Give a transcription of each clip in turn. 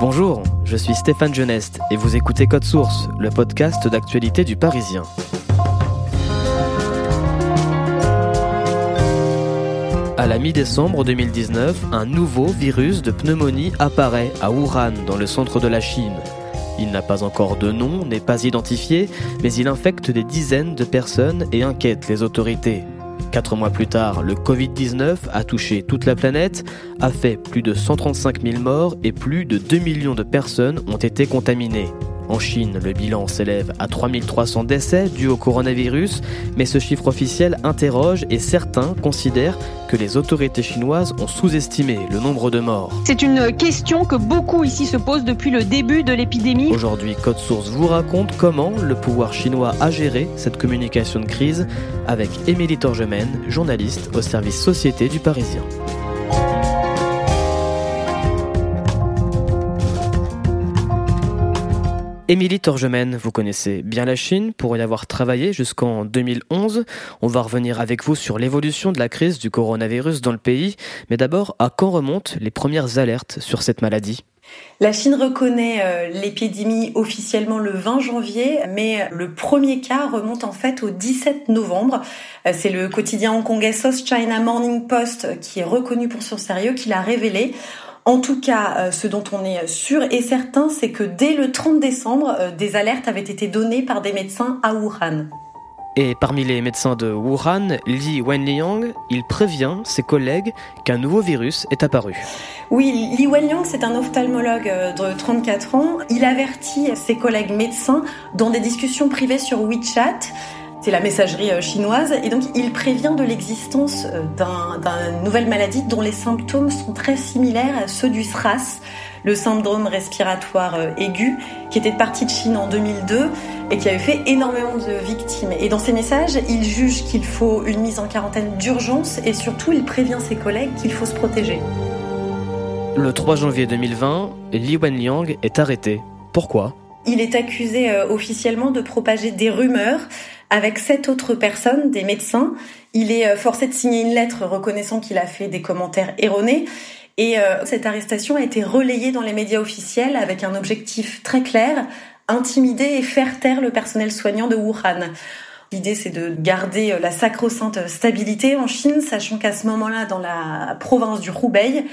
Bonjour, je suis Stéphane Geneste et vous écoutez Code Source, le podcast d'actualité du Parisien. À la mi-décembre 2019, un nouveau virus de pneumonie apparaît à Wuhan, dans le centre de la Chine. Il n'a pas encore de nom, n'est pas identifié, mais il infecte des dizaines de personnes et inquiète les autorités. Quatre mois plus tard, le Covid-19 a touché toute la planète, a fait plus de 135 000 morts et plus de 2 millions de personnes ont été contaminées. En Chine, le bilan s'élève à 3300 décès dus au coronavirus, mais ce chiffre officiel interroge et certains considèrent que les autorités chinoises ont sous-estimé le nombre de morts. C'est une question que beaucoup ici se posent depuis le début de l'épidémie. Aujourd'hui, Code Source vous raconte comment le pouvoir chinois a géré cette communication de crise avec Émilie Torgemène, journaliste au service Société du Parisien. Émilie Torgemène, vous connaissez bien la Chine pour y avoir travaillé jusqu'en 2011. On va revenir avec vous sur l'évolution de la crise du coronavirus dans le pays. Mais d'abord, à quand remontent les premières alertes sur cette maladie? La Chine reconnaît euh, l'épidémie officiellement le 20 janvier, mais le premier cas remonte en fait au 17 novembre. Euh, c'est le quotidien hongkongais South China Morning Post qui est reconnu pour son sérieux qui l'a révélé. En tout cas, euh, ce dont on est sûr et certain, c'est que dès le 30 décembre, euh, des alertes avaient été données par des médecins à Wuhan. Et parmi les médecins de Wuhan, Li Wenliang, il prévient ses collègues qu'un nouveau virus est apparu. Oui, Li Wenliang, c'est un ophtalmologue euh, de 34 ans. Il avertit ses collègues médecins dans des discussions privées sur WeChat c'est la messagerie euh, chinoise. Et donc, il prévient de l'existence euh, d'une nouvelle maladie dont les symptômes sont très similaires à ceux du SRAS, le syndrome respiratoire euh, aigu, qui était parti de Chine en 2002 et qui avait fait énormément de victimes. Et dans ses messages, il juge qu'il faut une mise en quarantaine d'urgence et surtout, il prévient ses collègues qu'il faut se protéger. Le 3 janvier 2020, Li Wenliang est arrêté. Pourquoi? Il est accusé officiellement de propager des rumeurs avec sept autres personnes, des médecins. Il est euh, forcé de signer une lettre reconnaissant qu'il a fait des commentaires erronés. Et euh, cette arrestation a été relayée dans les médias officiels avec un objectif très clair, intimider et faire taire le personnel soignant de Wuhan. L'idée, c'est de garder euh, la sacro-sainte stabilité en Chine, sachant qu'à ce moment-là, dans la province du Hubei,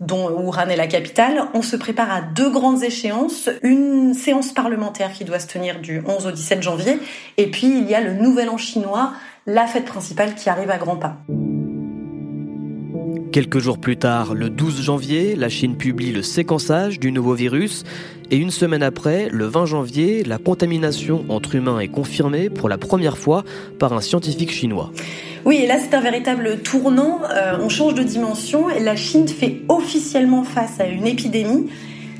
dont Wuhan est la capitale, on se prépare à deux grandes échéances. Une séance parlementaire qui doit se tenir du 11 au 17 janvier, et puis il y a le Nouvel An chinois, la fête principale qui arrive à grands pas. Quelques jours plus tard, le 12 janvier, la Chine publie le séquençage du nouveau virus et une semaine après, le 20 janvier, la contamination entre humains est confirmée pour la première fois par un scientifique chinois. Oui, et là c'est un véritable tournant, euh, on change de dimension et la Chine fait officiellement face à une épidémie.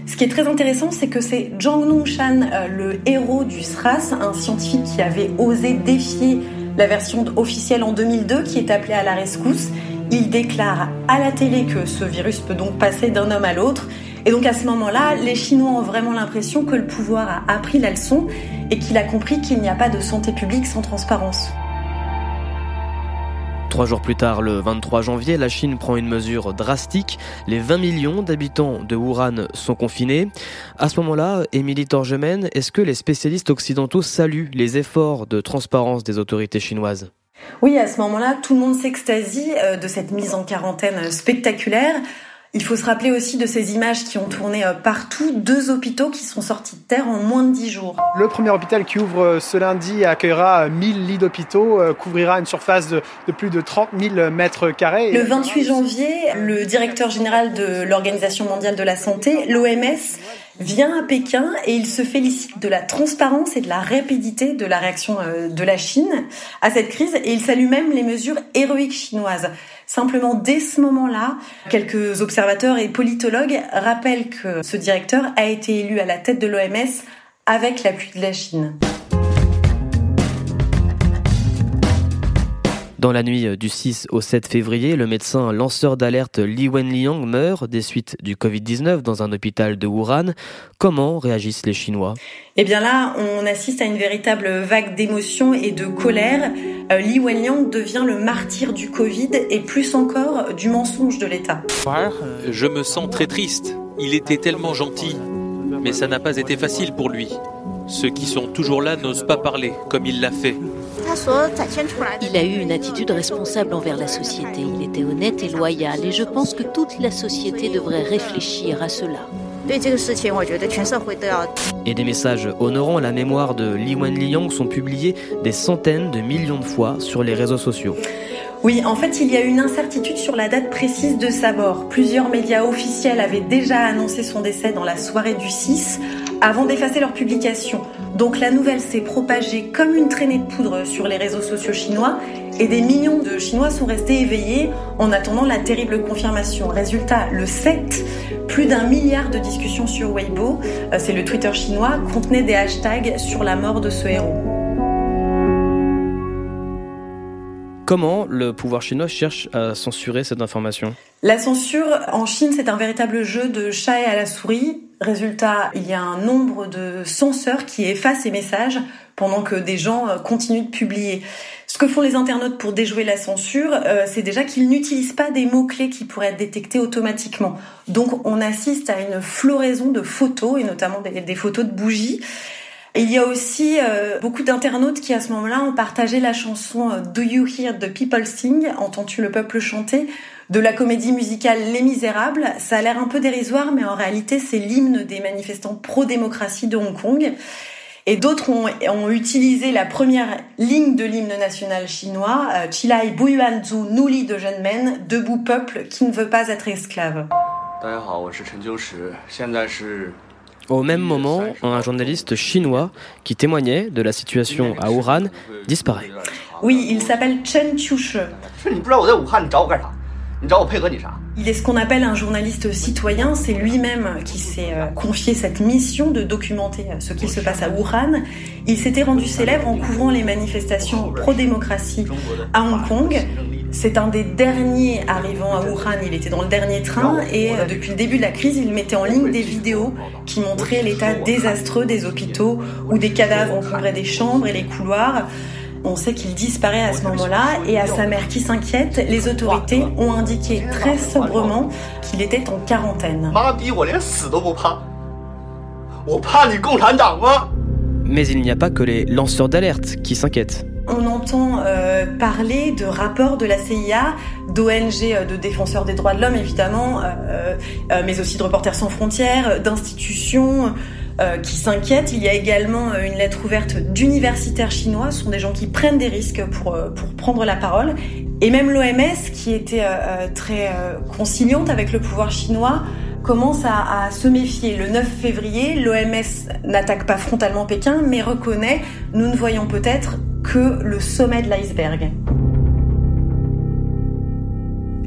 Ce qui est très intéressant, c'est que c'est Zhang Nongshan, euh, le héros du SRAS, un scientifique qui avait osé défier la version officielle en 2002, qui est appelé à la rescousse. Il déclare à la télé que ce virus peut donc passer d'un homme à l'autre. Et donc à ce moment-là, les Chinois ont vraiment l'impression que le pouvoir a appris la leçon et qu'il a compris qu'il n'y a pas de santé publique sans transparence. Trois jours plus tard, le 23 janvier, la Chine prend une mesure drastique. Les 20 millions d'habitants de Wuhan sont confinés. À ce moment-là, Émilie Torgemène, est-ce que les spécialistes occidentaux saluent les efforts de transparence des autorités chinoises? Oui, à ce moment-là, tout le monde s'extasie euh, de cette mise en quarantaine spectaculaire. Il faut se rappeler aussi de ces images qui ont tourné euh, partout, deux hôpitaux qui sont sortis de terre en moins de dix jours. Le premier hôpital qui ouvre euh, ce lundi accueillera 1000 lits d'hôpitaux, couvrira une surface de, plus de 30 000 mètres carrés. Le 28 janvier, le directeur général de l'Organisation mondiale de la santé, l'OMS, vient à Pékin et il se félicite de la transparence et de la rapidité de la réaction euh, de la Chine à cette crise et il salue même les mesures héroïques chinoises. Simplement, dès ce moment-là, quelques observateurs et politologues rappellent que ce directeur a été élu à la tête de l'OMS avec l'appui de la Chine. Dans la nuit du 6 au 7 février, le médecin lanceur d'alerte Li Wenliang meurt des suites du Covid-19 dans un hôpital de Wuhan. Comment réagissent les Chinois? Eh bien là, on assiste à une véritable vague d'émotions et de colère. Euh, Li Wenliang devient le martyr du Covid et plus encore du mensonge de l'État. Je me sens très triste. Il était tellement gentil, mais ça n'a pas été facile pour lui. Ceux qui sont toujours là n'osent pas parler comme il l'a fait. Il a eu une attitude responsable envers la société. Il était honnête et loyal et je pense que toute la société devrait réfléchir à cela. Et des messages honorant la mémoire de Li Wenliang sont publiés des centaines de millions de fois sur les réseaux sociaux. Oui, en fait, il y a une incertitude sur la date précise de sa mort. Plusieurs médias officiels avaient déjà annoncé son décès dans la soirée du 6 avant d'effacer leur publication. Donc la nouvelle s'est propagée comme une traînée de poudre sur les réseaux sociaux chinois et des millions de Chinois sont restés éveillés en attendant la terrible confirmation. Résultat, le 7, plus d'un milliard de discussions sur Weibo, euh, c'est le Twitter chinois, contenait des hashtags sur la mort de ce héros. Comment le pouvoir chinois cherche à censurer cette information? La censure en Chine, c'est un véritable jeu de chat et à la souris. Résultat, il y a un nombre de censeurs qui effacent ces messages pendant que des gens euh, continuent de publier. Ce que font les internautes pour déjouer la censure, euh, c'est déjà qu'ils n'utilisent pas des mots-clés qui pourraient être détectés automatiquement. Donc on assiste à une floraison de photos, et notamment des, photos de bougies. Il y a aussi euh, beaucoup d'internautes qui à ce moment-là ont partagé la chanson euh, Do You Hear the People Sing Entends-tu le peuple chanter de la comédie musicale Les Misérables. Ça a l'air un peu dérisoire, mais en réalité c'est l'hymne des manifestants pro-démocratie de Hong Kong. Et d'autres ont, utilisé la première ligne de l'hymne national chinois, euh, Chilai Buiwanzu Nuli de Men, debout peuple qui ne veut pas être esclave. Au même moment, un journaliste chinois qui témoignait de la situation à Wuhan disparaît. Oui, il s'appelle Chen Chiushe. Il est ce qu'on appelle un journaliste citoyen. C'est lui-même qui s'est euh, confié cette mission de documenter euh, ce qui se passe à Wuhan. Il s'était rendu célèbre en couvrant les manifestations pro-démocratie à Hong Kong. C'est un des derniers arrivant à Wuhan, il était dans le dernier train et euh, depuis le début de la crise, il mettait en ligne des vidéos qui montraient l'état désastreux des hôpitaux où des cadavres encombraient des chambres et les couloirs. On sait qu'il disparaît à ce moment-là et à sa mère qui s'inquiète, les autorités ont indiqué très sobrement qu'il était en quarantaine. Mais il n'y a pas que les lanceurs d'alerte qui s'inquiètent on entend euh, parler de rapports de la CIA, d'ONG, euh, de défenseurs des droits de l'homme évidemment, euh, mais aussi de Reporters sans frontières, d'institutions qui s'inquiètent. Il y a également une lettre ouverte d'universitaires chinois. Ce sont des gens qui prennent des risques pour, pour prendre la parole. Et même l'OMS, qui était très conciliante avec le pouvoir chinois, commence à, se méfier. Le 9 février, l'OMS n'attaque pas frontalement Pékin, mais reconnaît, nous ne voyons peut-être que le sommet de l'iceberg.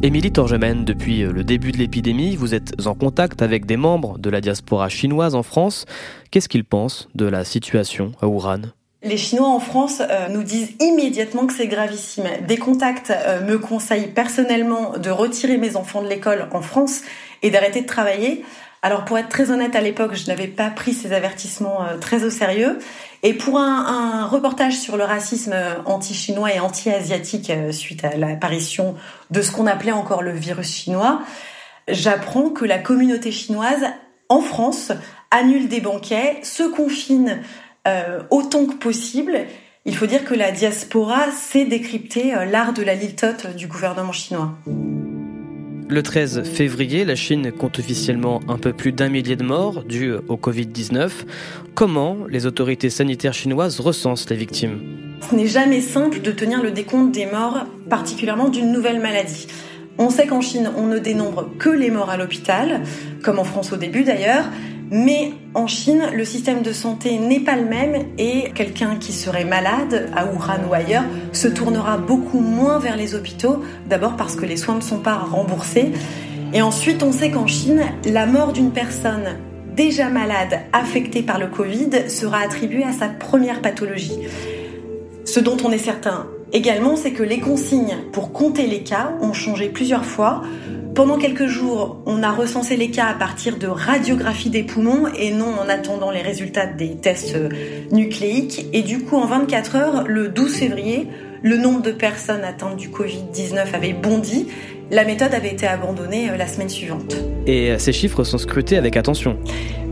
Émilie Torgemène, depuis le début de l'épidémie, vous êtes en contact avec des membres de la diaspora chinoise en France. Qu'est-ce qu'ils pensent de la situation à Wuhan? Les Chinois en France euh, nous disent immédiatement que c'est gravissime. Des contacts euh, me conseillent personnellement de retirer mes enfants de l'école en France et d'arrêter de travailler. Alors pour être très honnête, à l'époque, je n'avais pas pris ces avertissements euh, très au sérieux. Et pour un, reportage sur le racisme anti-chinois et anti-asiatique suite à l'apparition de ce qu'on appelait encore le virus chinois, j'apprends que la communauté chinoise en France annule des banquets, se confine euh, autant que possible. Il faut dire que la diaspora sait décrypter euh, l'art de la litote du gouvernement chinois. Le 13 février, la Chine compte officiellement un peu plus d'un millier de morts dus au Covid-19. Comment les autorités sanitaires chinoises recensent les victimes? Ce n'est jamais simple de tenir le décompte des morts, particulièrement d'une nouvelle maladie. On sait qu'en Chine, on ne dénombre que les morts à l'hôpital, comme en France au début d'ailleurs, Mais en Chine, le système de santé n'est pas le même et quelqu'un qui serait malade à Wuhan ou ailleurs se tournera beaucoup moins vers les hôpitaux, d'abord parce que les soins ne sont pas remboursés. Et ensuite, on sait qu'en Chine, la mort d'une personne déjà malade, affectée par le Covid, sera attribuée à sa première pathologie. Ce dont on est certain également, c'est que les consignes pour compter les cas ont changé plusieurs fois. Pendant quelques jours, on a recensé les cas à partir de radiographie des poumons et non en attendant les résultats des tests nucléiques. Et du coup, en 24 heures, le 12 février, le nombre de personnes atteintes du Covid-19 avait bondi. La méthode avait été abandonnée euh, la semaine suivante. Et euh, ces chiffres sont scrutés avec attention.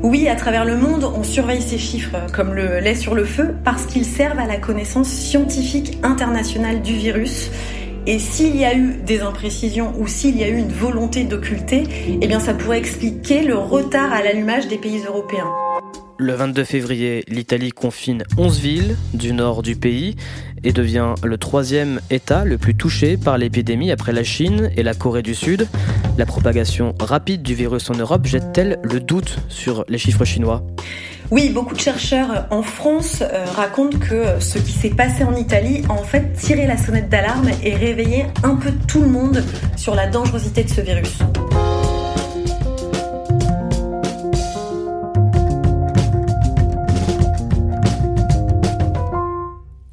Oui, à travers le monde, on surveille ces chiffres euh, comme le lait sur le feu parce qu'ils servent à la connaissance scientifique internationale du virus. Et s'il y a eu des imprécisions ou s'il y a eu une volonté d'occulter, eh bien ça pourrait expliquer le retard à l'allumage des pays européens. Le 22 février, l'Italie confine 11 villes du nord du pays et devient le troisième État le plus touché par l'épidémie après la Chine et la Corée du Sud. La propagation rapide du virus en Europe jette-t-elle le doute sur les chiffres chinois? Oui, beaucoup de chercheurs en France euh, racontent que ce qui s'est passé en Italie a en fait tiré la sonnette d'alarme et réveillé un peu tout le monde sur la dangerosité de ce virus.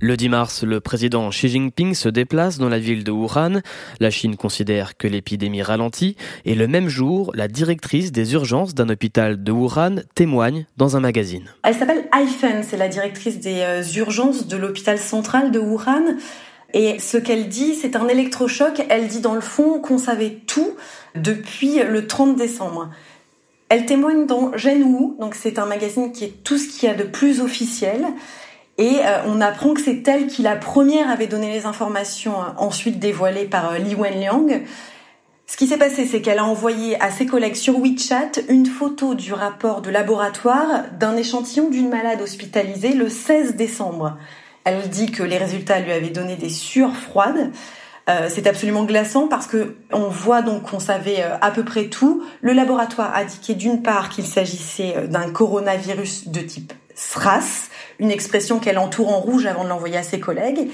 Le 10 mars, le président Xi Jinping se déplace dans la ville de Wuhan. La Chine considère que l'épidémie ralentit et le même jour, la directrice des urgences d'un hôpital de Wuhan témoigne dans un magazine. Elle s'appelle Aifen, c'est la directrice des euh, urgences de l'hôpital central de Wuhan. Et ce qu'elle dit, c'est un électrochoc. Elle dit dans le fond qu'on savait tout depuis le 30 décembre. Elle témoigne dans Wu, donc c'est un magazine qui est tout ce qu'il y a de plus officiel. Et euh, on apprend que c'est elle qui la première avait donné les informations euh, ensuite dévoilées par euh, Li Wenliang. Ce qui s'est passé, c'est qu'elle a envoyé à ses collègues sur WeChat une photo du rapport de laboratoire d'un échantillon d'une malade hospitalisée le 16 décembre. Elle dit que les résultats lui avaient donné des sueurs froides. c'est absolument glaçant parce que on voit donc qu'on savait à peu près tout. Le laboratoire a indiqué d'une part qu'il s'agissait d'un coronavirus de type SRAS, une expression qu'elle entoure en rouge avant de l'envoyer à ses collègues.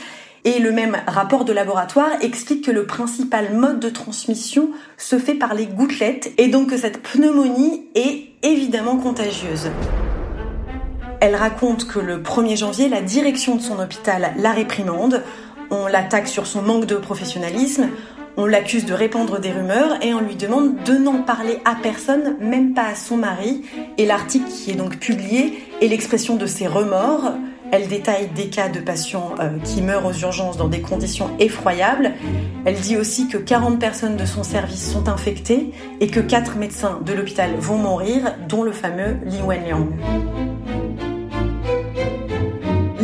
Et le même rapport de laboratoire explique que le principal mode de transmission se fait par les gouttelettes et donc que cette pneumonie est évidemment contagieuse. Elle raconte que le 1er janvier, la direction de son hôpital la réprimande. On l'attaque sur son manque de professionnalisme. On l'accuse de répandre des rumeurs et on lui demande de n'en parler à personne, même pas à son mari. Et l'article qui est donc publié est l'expression de ses remords. Elle détaille des cas de patients euh, qui meurent aux urgences dans des conditions effroyables. Elle dit aussi que 40 personnes de son service sont infectées et que 4 médecins de l'hôpital vont mourir, dont le fameux Li Wenliang.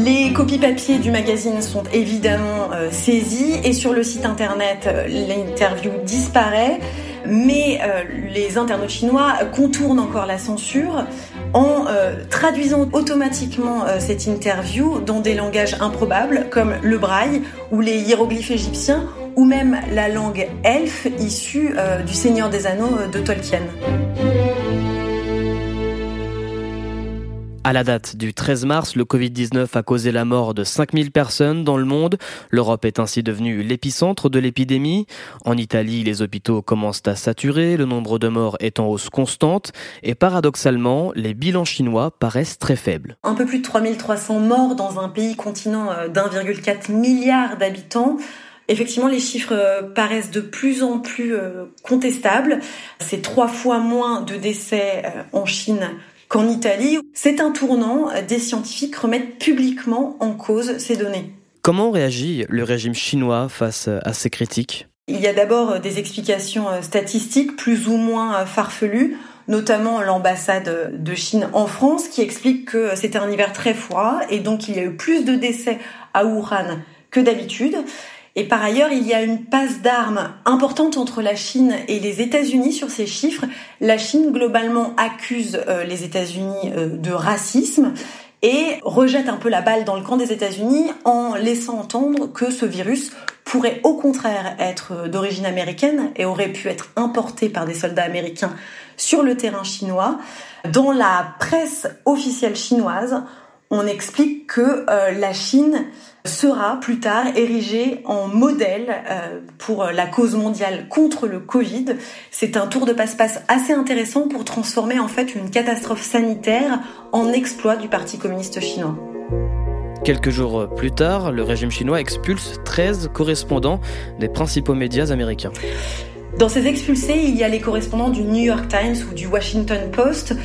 Les copies papier du magazine sont évidemment euh, saisies et sur le site internet, euh, l'interview disparaît, mais euh, les internautes chinois contournent encore la censure en traduisant automatiquement cette interview dans des langages improbables comme le braille ou les hiéroglyphes égyptiens ou même la langue elfe issue du Seigneur des Anneaux de Tolkien. À la date du 13 mars, le Covid-19 a causé la mort de 5000 personnes dans le monde. L'Europe est ainsi devenue l'épicentre de l'épidémie. En Italie, les hôpitaux commencent à saturer, le nombre de morts est en hausse constante et paradoxalement, les bilans chinois paraissent très faibles. Un peu plus de 3300 morts dans un pays continent euh, d'1,4 milliard d'habitants. Effectivement, les chiffres euh, paraissent de plus en plus euh, contestables. C'est trois fois moins de décès en Chine qu'en Italie, c'est un tournant. Des scientifiques remettent publiquement en cause ces données. Comment réagit le régime chinois face à ces critiques? Il y a d'abord des explications euh, statistiques plus ou moins euh, farfelues notamment l'ambassade de Chine en France, qui explique que c'était un hiver très froid et donc il y a eu plus de décès à Wuhan que d'habitude. Et par ailleurs, il y a une passe d'armes importante entre la Chine et les États-Unis sur ces chiffres. La Chine, globalement, accuse euh, les États-Unis euh, de racisme et rejette un peu la balle dans le camp des États-Unis en laissant entendre que ce virus pourrait au contraire être d'origine américaine et aurait pu être importé par des soldats américains sur le terrain chinois. Dans la presse officielle chinoise, on explique que euh, la Chine sera plus tard érigée en modèle euh, pour la cause mondiale contre le Covid. C'est un tour de passe-passe assez intéressant pour transformer en fait une catastrophe sanitaire en exploit du Parti communiste chinois. Quelques jours plus tard, le régime chinois expulse 13 correspondants des principaux médias américains. Dans ces expulsés, il y a les correspondants du New York Times ou du Washington Post.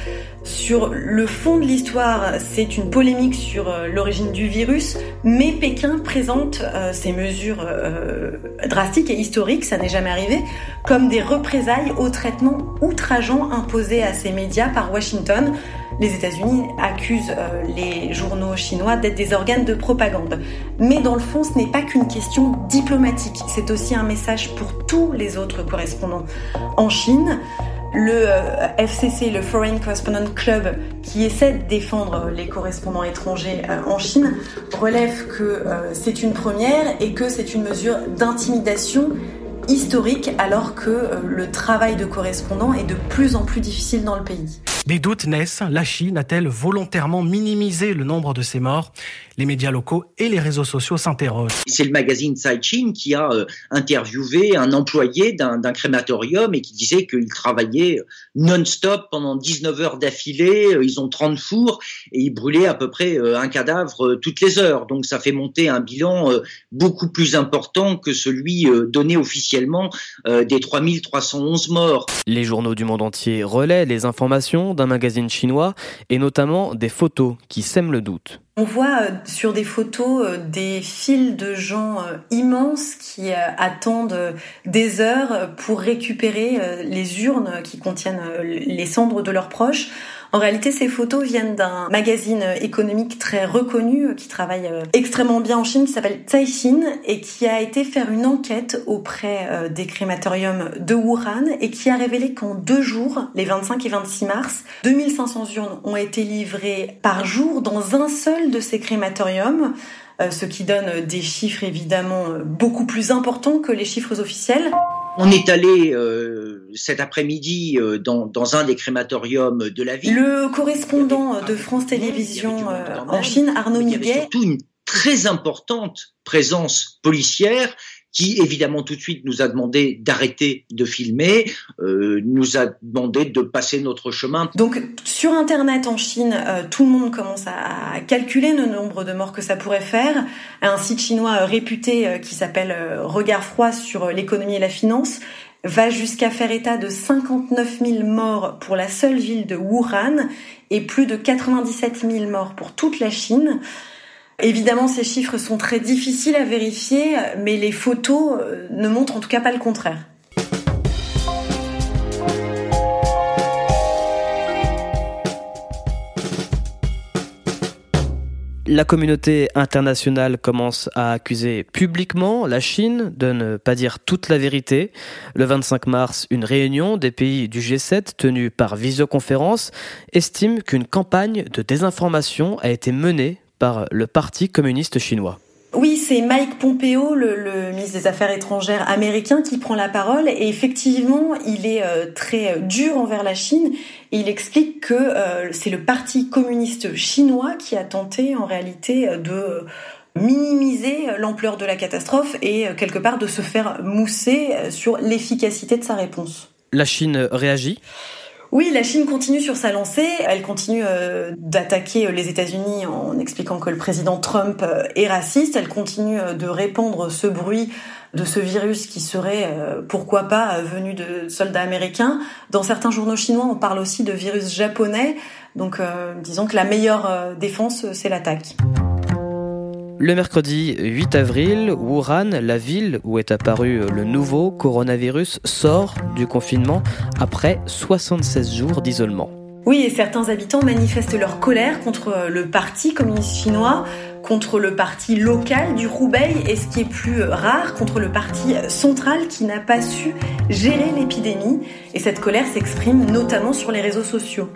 Sur le fond de l'histoire, c'est une polémique sur euh, l'origine du virus, mais Pékin présente euh, ces mesures euh, drastiques et historiques, ça n'est jamais arrivé, comme des représailles au traitement outrageant imposé à ces médias par Washington. Les États-Unis accusent les journaux chinois d'être des organes de propagande. Mais dans le fond, ce n'est pas qu'une question diplomatique, c'est aussi un message pour tous les autres correspondants en Chine le FCC, le Foreign Correspondent Club, qui essaie de défendre les correspondants étrangers en Chine, relève que c'est une première et que c'est une mesure d'intimidation historique alors que le travail de correspondant est de plus en plus difficile dans le pays. Des doutes naissent. La Chine a-t-elle volontairement minimisé le nombre de ses morts? Les médias locaux et les réseaux sociaux s'interrogent. C'est le magazine Chine qui a euh, interviewé un employé d'un crématorium et qui disait qu'il travaillait non-stop pendant 19 heures d'affilée, euh, ils ont 30 fours et ils brûlaient à peu près euh, un cadavre toutes les heures. Donc ça fait monter un bilan beaucoup plus important que celui donné officiellement des 3311 morts. Les journaux du monde entier relaient les informations d'un magazine chinois et notamment des photos qui sèment le doute. On voit euh, sur des photos euh, des files de gens euh, immenses qui attendent des heures pour récupérer les urnes qui contiennent les cendres de leurs proches. En réalité, ces photos viennent d'un magazine économique très reconnu qui travaille extrêmement bien en Chine, qui s'appelle Caixin et qui a été faire une enquête auprès des crématoriums de Wuhan et qui a révélé qu'en deux jours, les 25 et 26 mars, 2500 urnes ont été livrées par jour dans un seul de ces crématoriums, euh, ce qui donne des chiffres évidemment beaucoup plus importants que les chiffres officiels. On est allé euh, cet après-midi euh, dans, un des crématoriums de la ville. Le correspondant de France Télévisions en Chine, Arnaud Niguet. Surtout une très importante présence policière qui évidemment tout de suite nous a demandé d'arrêter de filmer, euh, nous a demandé de passer notre chemin. Donc sur Internet en Chine, euh, tout le monde commence à calculer le nombre de morts que ça pourrait faire. Un site chinois euh, réputé qui s'appelle Regard froid sur l'économie et la finance va jusqu'à faire état de 59 000 morts pour la seule ville de Wuhan et plus de 97 000 morts pour toute la Chine. Évidemment, ces chiffres sont très difficiles à vérifier, mais les photos euh, ne montrent en tout cas pas le contraire. La communauté internationale commence à accuser publiquement la Chine de ne pas dire toute la vérité. Le 25 mars, une réunion des pays du G7 tenue par visioconférence estime qu'une campagne de désinformation a été menée par le Parti communiste chinois. Oui, c'est Mike Pompeo, le, ministre des Affaires étrangères américain, qui prend la parole. Et effectivement, il est euh, très dur envers la Chine. Et il explique que euh, c'est le Parti communiste chinois qui a tenté en réalité de minimiser l'ampleur de la catastrophe et euh, quelque part de se faire mousser sur l'efficacité de sa réponse. La Chine réagit? Oui, la Chine continue sur sa lancée. Elle continue euh, d'attaquer euh, les États-Unis en expliquant que le président Trump euh, est raciste. Elle continue de répandre ce bruit de ce virus qui serait, pourquoi pas, venu de soldats américains. Dans certains journaux chinois, on parle aussi de virus japonais. Donc, disons que la meilleure défense, c'est l'attaque. Le mercredi 8 avril, Wuhan, la ville où est apparu le nouveau coronavirus, sort du confinement après 76 jours d'isolement. Oui, et certains habitants manifestent leur colère contre le parti communiste chinois, contre le parti local du Hubei et ce qui est plus rare, contre le parti central qui n'a pas su gérer l'épidémie. Et cette colère s'exprime notamment sur les réseaux sociaux.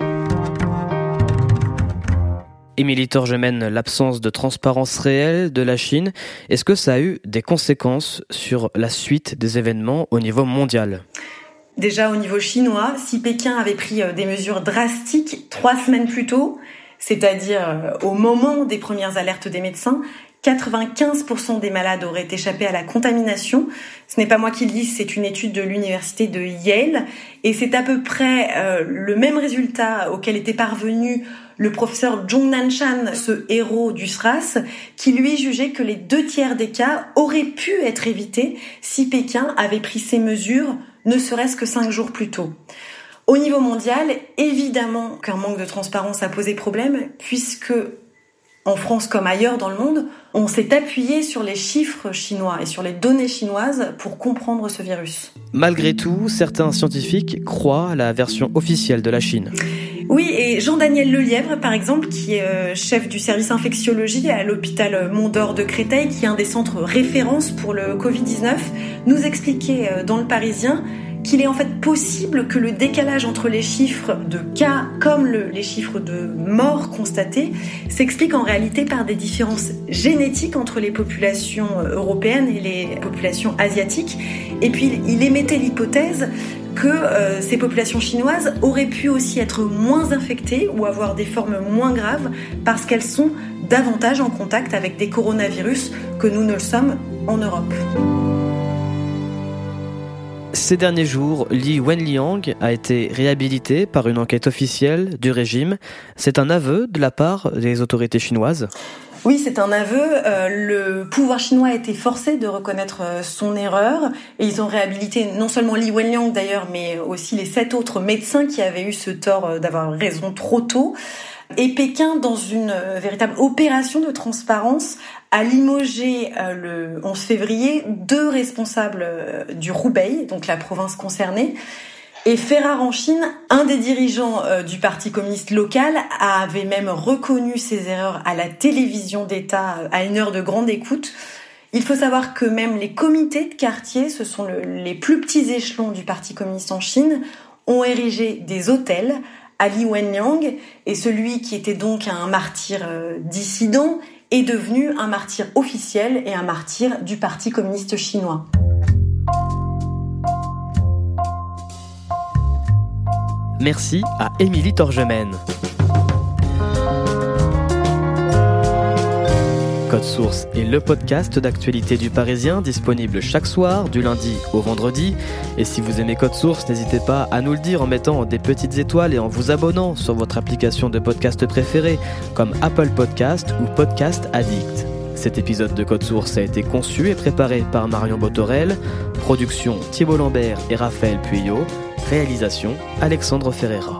Émilie Torgemène, l'absence de transparence réelle de la Chine, est-ce que ça a eu des conséquences sur la suite des événements au niveau mondial? Déjà au niveau chinois, si Pékin avait pris euh, des mesures drastiques trois semaines plus tôt, c'est-à-dire euh, au moment des premières alertes des médecins, 95% des malades auraient échappé à la contamination. Ce n'est pas moi qui le dis, c'est une étude de l'université de Yale. Et c'est à peu près euh, le même résultat auquel était parvenu le professeur Zhong Nanshan, ce héros du SRAS, qui lui jugeait que les deux tiers des cas auraient pu être évités si Pékin avait pris ces mesures ne serait-ce que cinq jours plus tôt. Au niveau mondial, évidemment qu'un manque de transparence a posé problème, puisque en France comme ailleurs dans le monde, on s'est appuyé sur les chiffres chinois et sur les données chinoises pour comprendre ce virus. Malgré tout, certains scientifiques croient à la version officielle de la Chine. Oui, et Jean-Daniel Lelièvre, par exemple, qui est euh, chef du service infectiologie à l'hôpital Mont-d'Or de Créteil, qui est un des centres références pour le Covid-19, nous expliquait euh, dans le Parisien qu'il est en fait possible que le décalage entre les chiffres de cas comme les chiffres de morts constatés s'explique en réalité par des différences génétiques entre les populations euh, européennes et les populations asiatiques. Et puis il émettait l'hypothèse que euh, ces populations chinoises auraient pu aussi être moins infectées ou avoir des formes moins graves parce qu'elles sont davantage en contact avec des coronavirus que nous ne le sommes en Europe. Ces derniers jours, Li Wenliang a été réhabilité par une enquête officielle du régime. C'est un aveu de la part des autorités chinoises oui, c'est un aveu. Euh, le pouvoir chinois a été forcé de reconnaître euh, son erreur et ils ont réhabilité non seulement Li Wenliang d'ailleurs, mais aussi les sept autres médecins qui avaient eu ce tort euh, d'avoir raison trop tôt. Et Pékin, dans une véritable opération de transparence, a limogé le 11 février deux responsables du Hubei, donc la province concernée. Et Ferrar en Chine, un des dirigeants euh, du Parti communiste local, avait même reconnu ses erreurs à la télévision d'État euh, à une heure de grande écoute. Il faut savoir que même les comités de quartier, ce sont les plus petits échelons du Parti communiste en Chine, ont érigé des hôtels à Li Wenliang et celui qui était donc un martyr euh, dissident est devenu un martyr officiel et un martyr du Parti communiste chinois. Merci à Émilie Torgemène. Code Source est le podcast d'actualité du Parisien disponible chaque soir du lundi au vendredi. Et si vous aimez Code Source, n'hésitez pas à nous le dire en mettant des petites étoiles et en vous abonnant sur votre application de podcast préférée comme Apple Podcast ou Podcast Addict. Cet épisode de Code Source a été conçu et préparé par Marion Botorel, production Thibault Lambert et Raphaël Pueyo. Réalisation Alexandre Ferreira.